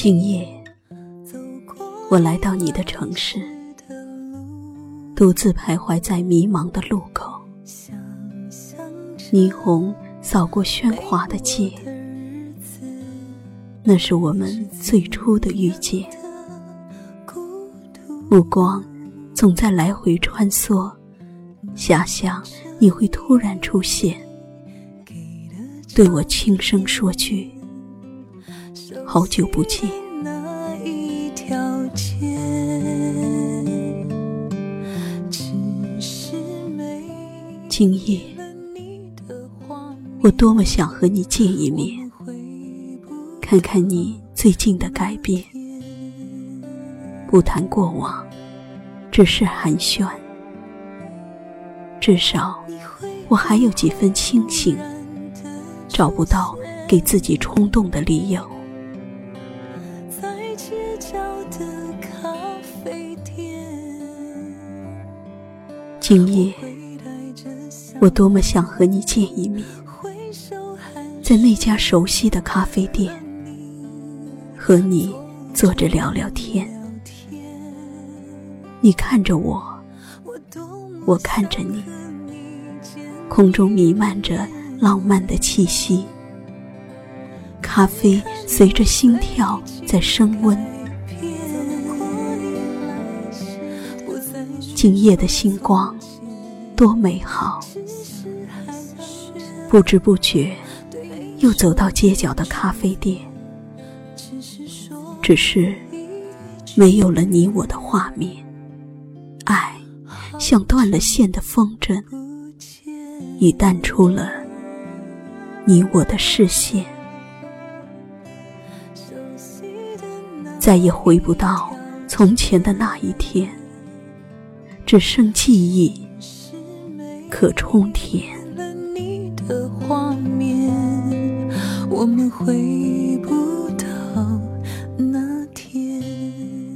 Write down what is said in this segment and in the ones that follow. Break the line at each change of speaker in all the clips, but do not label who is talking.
今夜，我来到你的城市，独自徘徊在迷茫的路口。霓虹扫过喧哗的街，那是我们最初的遇见。目光总在来回穿梭，遐想你会突然出现，对我轻声说句。好久不见。今夜，我多么想和你见一面，看看你最近的改变。不谈过往，只是寒暄。至少，我还有几分清醒，找不到给自己冲动的理由。街角的咖啡店今夜，我多么想和你见一面，在那家熟悉的咖啡店，和你坐着聊聊天。你看着我，我看着你，空中弥漫着浪漫的气息，咖啡随着心跳在升温。今夜的星光多美好，不知不觉又走到街角的咖啡店，只是没有了你我的画面，爱像断了线的风筝，已淡出了你我的视线，再也回不到从前的那一天。只剩记忆可充填。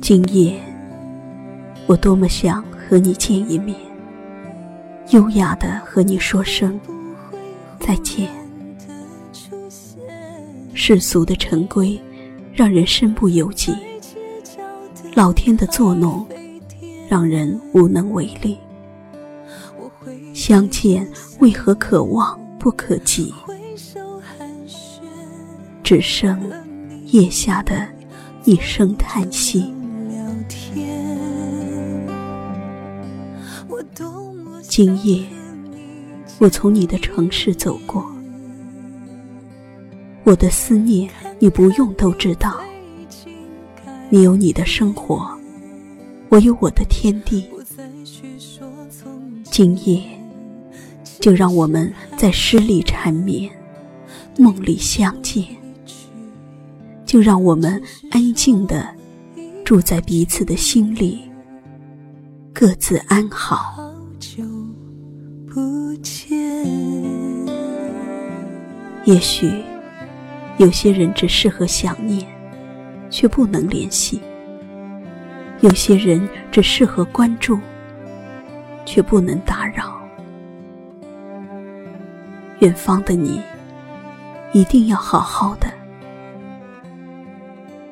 今夜，我多么想和你见一面，优雅的和你说声再见。世俗的陈规让人身不由己，老天的作弄。让人无能为力。相见为何可望不可及？只剩夜下的一声叹息。今夜，我从你的城市走过，我的思念你不用都知道。你有你的生活。我有我的天地，今夜就让我们在诗里缠绵，梦里相见。就让我们安静的住在彼此的心里，各自安好。也许有些人只适合想念，却不能联系。有些人只适合关注，却不能打扰。远方的你，一定要好好的。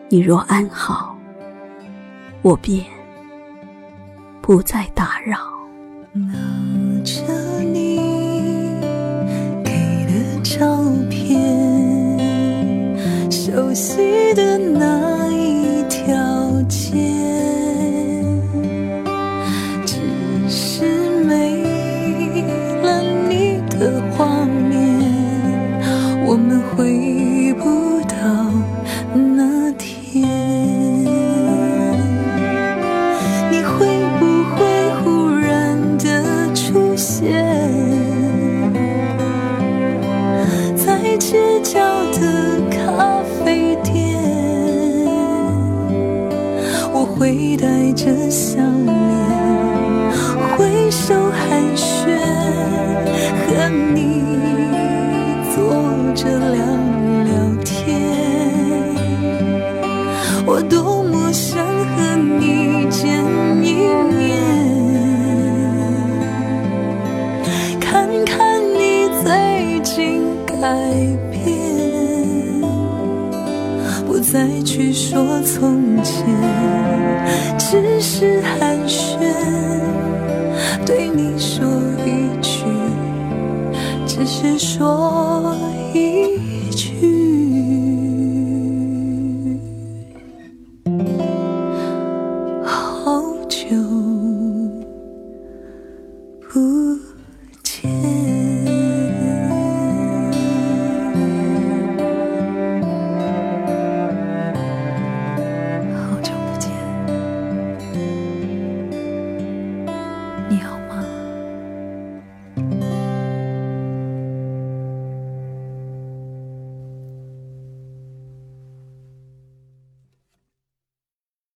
你若安好，我便不再打扰。
要的咖啡店，我会带着笑脸，挥手寒暄。说从前，只是寒暄，对你说一句，只是说一。